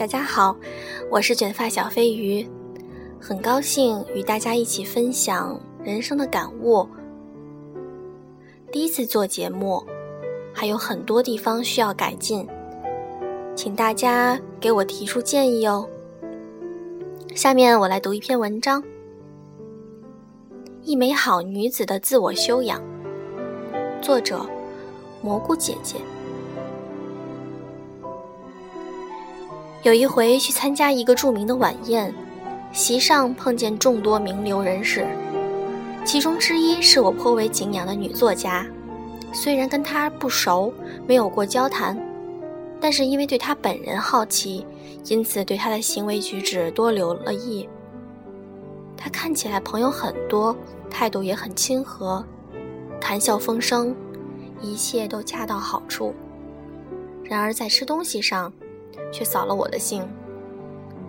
大家好，我是卷发小飞鱼，很高兴与大家一起分享人生的感悟。第一次做节目，还有很多地方需要改进，请大家给我提出建议哦。下面我来读一篇文章：一美好女子的自我修养，作者蘑菇姐姐。有一回去参加一个著名的晚宴，席上碰见众多名流人士，其中之一是我颇为敬仰的女作家。虽然跟她不熟，没有过交谈，但是因为对她本人好奇，因此对她的行为举止多留了意。她看起来朋友很多，态度也很亲和，谈笑风生，一切都恰到好处。然而在吃东西上，却扫了我的兴，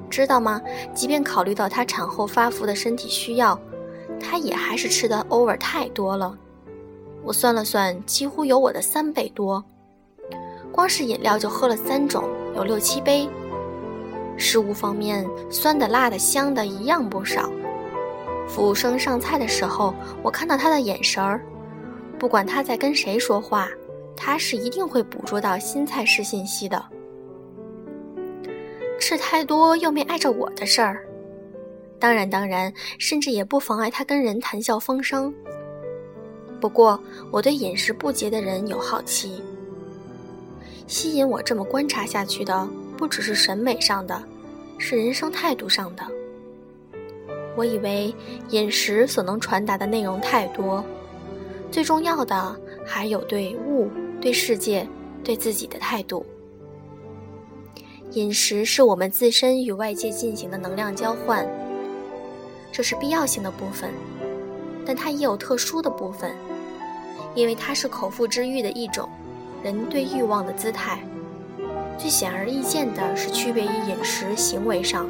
知道吗？即便考虑到她产后发福的身体需要，她也还是吃的 over 太多了。我算了算，几乎有我的三倍多。光是饮料就喝了三种，有六七杯。食物方面，酸的、辣的、香的，一样不少。服务生上菜的时候，我看到他的眼神儿，不管他在跟谁说话，他是一定会捕捉到新菜式信息的。事太多又没碍着我的事儿，当然当然，甚至也不妨碍他跟人谈笑风生。不过我对饮食不节的人有好奇，吸引我这么观察下去的不只是审美上的，是人生态度上的。我以为饮食所能传达的内容太多，最重要的还有对物、对世界、对自己的态度。饮食是我们自身与外界进行的能量交换，这是必要性的部分，但它也有特殊的部分，因为它是口腹之欲的一种，人对欲望的姿态。最显而易见的是区别于饮食行为上。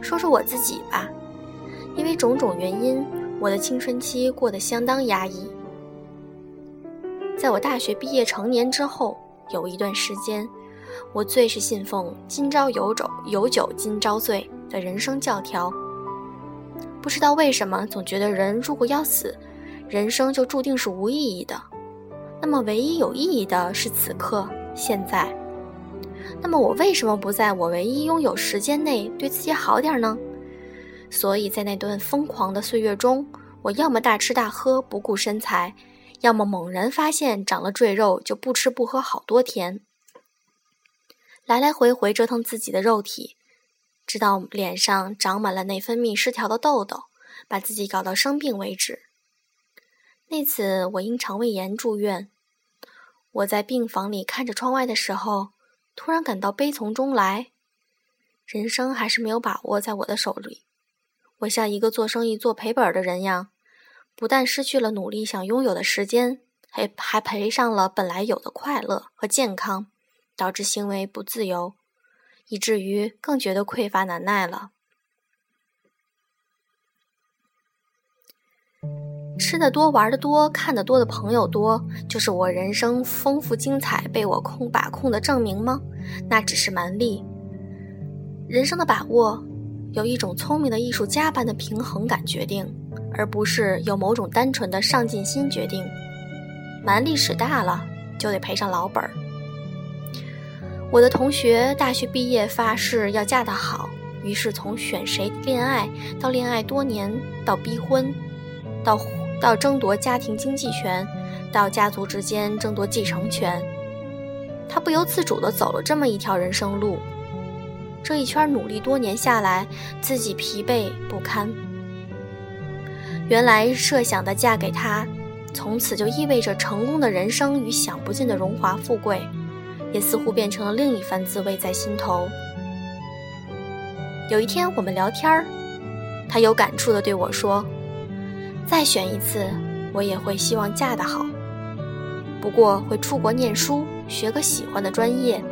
说说我自己吧，因为种种原因，我的青春期过得相当压抑。在我大学毕业成年之后，有一段时间。我最是信奉“今朝有酒有酒今朝醉”的人生教条。不知道为什么，总觉得人如果要死，人生就注定是无意义的。那么，唯一有意义的是此刻、现在。那么，我为什么不在我唯一拥有时间内对自己好点呢？所以在那段疯狂的岁月中，我要么大吃大喝不顾身材，要么猛然发现长了赘肉就不吃不喝好多天。来来回回折腾自己的肉体，直到脸上长满了内分泌失调的痘痘，把自己搞到生病为止。那次我因肠胃炎住院，我在病房里看着窗外的时候，突然感到悲从中来。人生还是没有把握在我的手里，我像一个做生意做赔本的人样，不但失去了努力想拥有的时间，还还赔上了本来有的快乐和健康。导致行为不自由，以至于更觉得匮乏难耐了。吃的多、玩的多、看的多的朋友多，就是我人生丰富精彩被我控把控的证明吗？那只是蛮力。人生的把握，由一种聪明的艺术家般的平衡感决定，而不是由某种单纯的上进心决定。蛮力使大了，就得赔上老本儿。我的同学大学毕业发誓要嫁得好，于是从选谁恋爱到恋爱多年，到逼婚，到到争夺家庭经济权，到家族之间争夺继承权，他不由自主地走了这么一条人生路。这一圈努力多年下来，自己疲惫不堪。原来设想的嫁给他，从此就意味着成功的人生与享不尽的荣华富贵。也似乎变成了另一番滋味在心头。有一天我们聊天儿，他有感触地对我说：“再选一次，我也会希望嫁得好，不过会出国念书，学个喜欢的专业，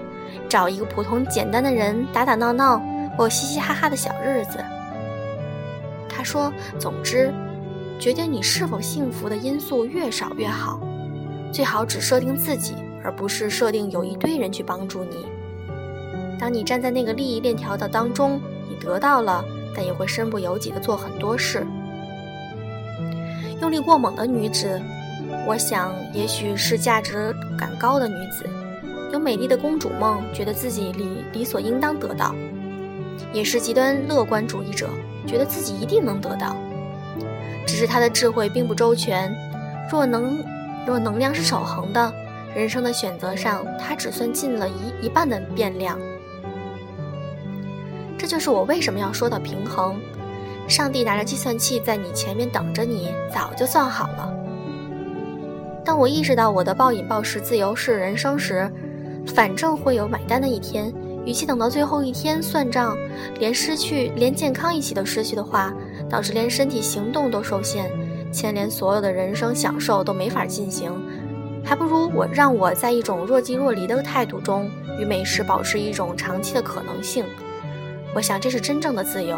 找一个普通简单的人打打闹闹，过嘻嘻哈哈的小日子。”他说：“总之，决定你是否幸福的因素越少越好，最好只设定自己。”而不是设定有一堆人去帮助你。当你站在那个利益链条的当中，你得到了，但也会身不由己的做很多事。用力过猛的女子，我想也许是价值感高的女子，有美丽的公主梦，觉得自己理理所应当得到；也是极端乐观主义者，觉得自己一定能得到。只是她的智慧并不周全，若能若能量是守恒的，人生的选择上，他只算尽了一一半的变量。这就是我为什么要说到平衡。上帝拿着计算器在你前面等着你，早就算好了。当我意识到我的暴饮暴食自由是人生时，反正会有买单的一天。与其等到最后一天算账，连失去连健康一起都失去的话，导致连身体行动都受限，牵连所有的人生享受都没法进行，还不如我让我在一种若即若离的态度中，与美食保持一种长期的可能性。我想这是真正的自由。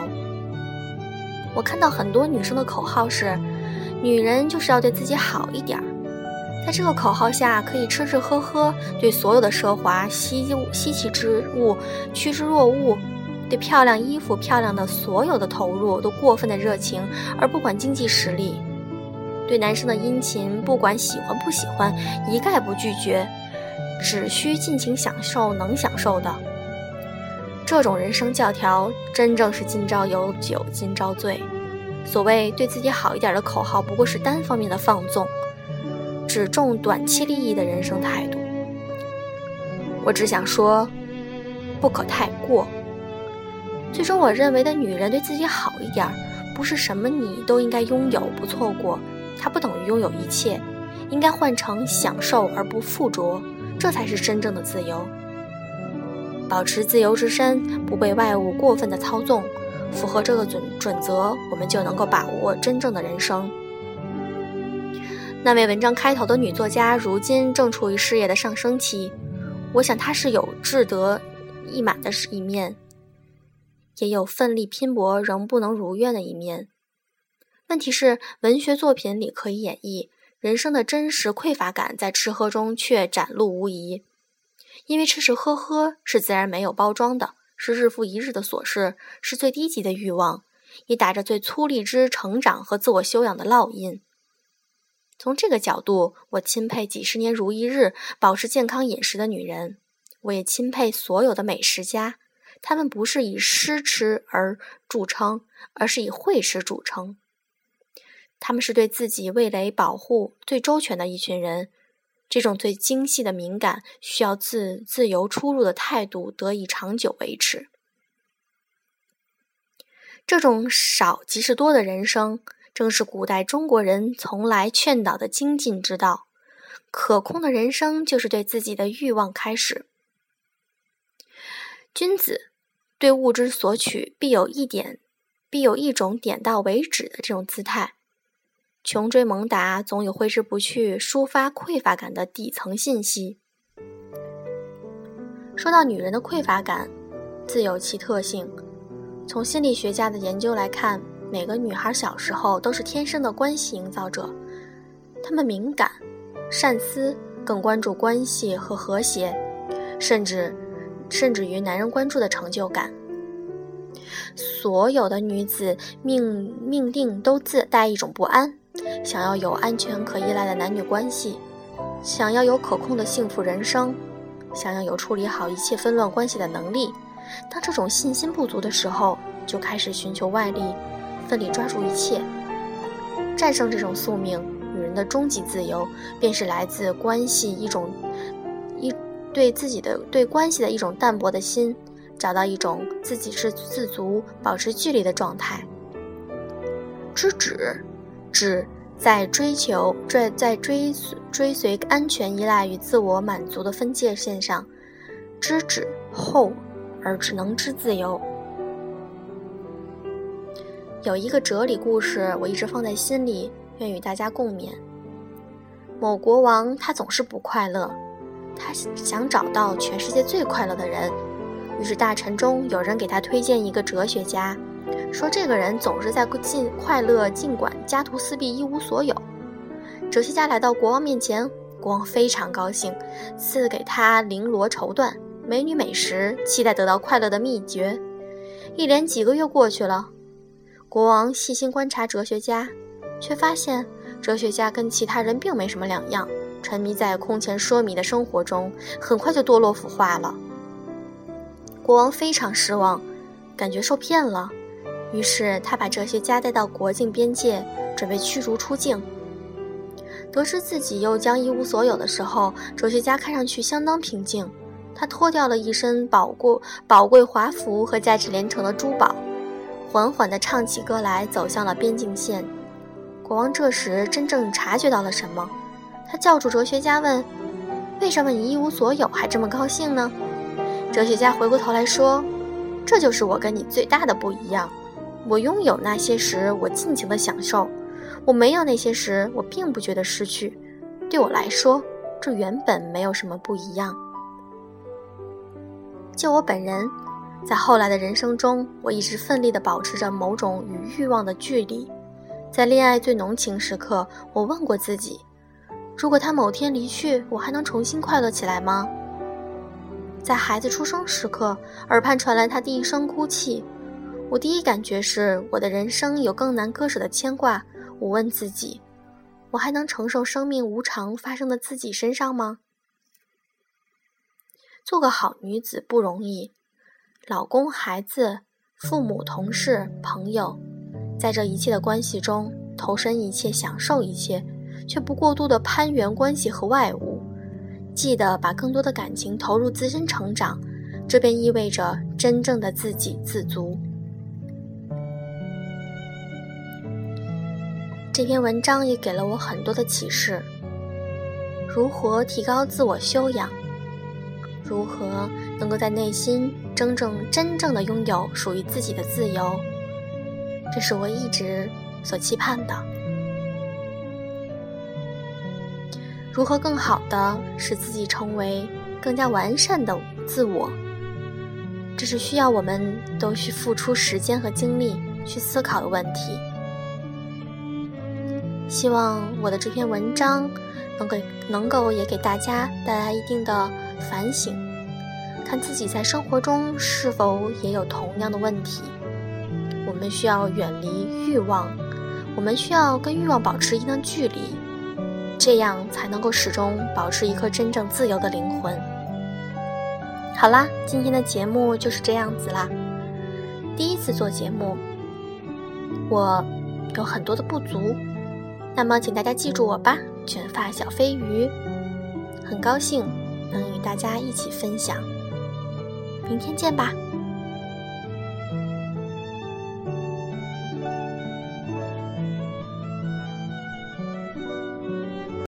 我看到很多女生的口号是：“女人就是要对自己好一点儿。”在这个口号下，可以吃吃喝喝，对所有的奢华、稀稀奇之物趋之若鹜；对漂亮衣服、漂亮的所有的投入都过分的热情，而不管经济实力；对男生的殷勤，不管喜欢不喜欢，一概不拒绝，只需尽情享受能享受的。这种人生教条，真正是今朝有酒今朝醉。所谓对自己好一点的口号，不过是单方面的放纵，只重短期利益的人生态度。我只想说，不可太过。最终，我认为的女人对自己好一点，不是什么你都应该拥有不错过，它不等于拥有一切，应该换成享受而不附着，这才是真正的自由。保持自由之身，不被外物过分的操纵，符合这个准准则，我们就能够把握真正的人生。那位文章开头的女作家，如今正处于事业的上升期，我想她是有志得意满的一面，也有奋力拼搏仍不能如愿的一面。问题是，文学作品里可以演绎人生的真实匮乏感，在吃喝中却展露无遗。因为吃吃喝喝是自然没有包装的，是日复一日的琐事，是最低级的欲望，也打着最粗粝之成长和自我修养的烙印。从这个角度，我钦佩几十年如一日保持健康饮食的女人，我也钦佩所有的美食家，他们不是以诗吃而著称，而是以会吃著称。他们是对自己味蕾保护最周全的一群人。这种最精细的敏感，需要自自由出入的态度得以长久维持。这种少即是多的人生，正是古代中国人从来劝导的精进之道。可控的人生，就是对自己的欲望开始。君子对物之所取，必有一点，必有一种点到为止的这种姿态。穷追猛打，总有挥之不去、抒发匮乏感的底层信息。说到女人的匮乏感，自有其特性。从心理学家的研究来看，每个女孩小时候都是天生的关系营造者，她们敏感、善思，更关注关系和和谐，甚至甚至于男人关注的成就感。所有的女子命命定都自带一种不安。想要有安全可依赖的男女关系，想要有可控的幸福人生，想要有处理好一切纷乱关系的能力。当这种信心不足的时候，就开始寻求外力，奋力抓住一切。战胜这种宿命，女人的终极自由，便是来自关系一种一对自己的对关系的一种淡薄的心，找到一种自给是自足、保持距离的状态。知止。只在追求、追在追追随安全、依赖与自我满足的分界线上，知止后而只能知自由。有一个哲理故事，我一直放在心里，愿与大家共勉。某国王他总是不快乐，他想找到全世界最快乐的人，于是大臣中有人给他推荐一个哲学家。说这个人总是在尽快乐，尽管家徒四壁，一无所有。哲学家来到国王面前，国王非常高兴，赐给他绫罗绸缎，美女美食，期待得到快乐的秘诀。一连几个月过去了，国王细心观察哲学家，却发现哲学家跟其他人并没什么两样，沉迷在空前奢靡的生活中，很快就堕落腐化了。国王非常失望，感觉受骗了，于是他把哲学家带到国境边界，准备驱逐出境。得知自己又将一无所有的时候，哲学家看上去相当平静。他脱掉了一身宝贵宝贵华服和价值连城的珠宝，缓缓地唱起歌来，走向了边境线。国王这时真正察觉到了什么，他叫住哲学家问：“为什么你一无所有还这么高兴呢？”哲学家回过头来说：“这就是我跟你最大的不一样。我拥有那些时，我尽情的享受；我没有那些时，我并不觉得失去。对我来说，这原本没有什么不一样。”就我本人，在后来的人生中，我一直奋力地保持着某种与欲望的距离。在恋爱最浓情时刻，我问过自己：如果他某天离去，我还能重新快乐起来吗？在孩子出生时刻，耳畔传来他第一声哭泣，我第一感觉是我的人生有更难割舍的牵挂。我问自己：我还能承受生命无常发生在自己身上吗？做个好女子不容易，老公、孩子、父母、同事、朋友，在这一切的关系中投身一切，享受一切，却不过度的攀援关系和外物。记得把更多的感情投入自身成长，这便意味着真正的自给自足。这篇文章也给了我很多的启示：如何提高自我修养。如何能够在内心真正真正的拥有属于自己的自由？这是我一直所期盼的。如何更好的使自己成为更加完善的自我？这是需要我们都去付出时间和精力去思考的问题。希望我的这篇文章能给能够也给大家带来一定的。反省，看自己在生活中是否也有同样的问题。我们需要远离欲望，我们需要跟欲望保持一定距离，这样才能够始终保持一颗真正自由的灵魂。好啦，今天的节目就是这样子啦。第一次做节目，我有很多的不足，那么请大家记住我吧，卷发小飞鱼，很高兴。能与大家一起分享，明天见吧。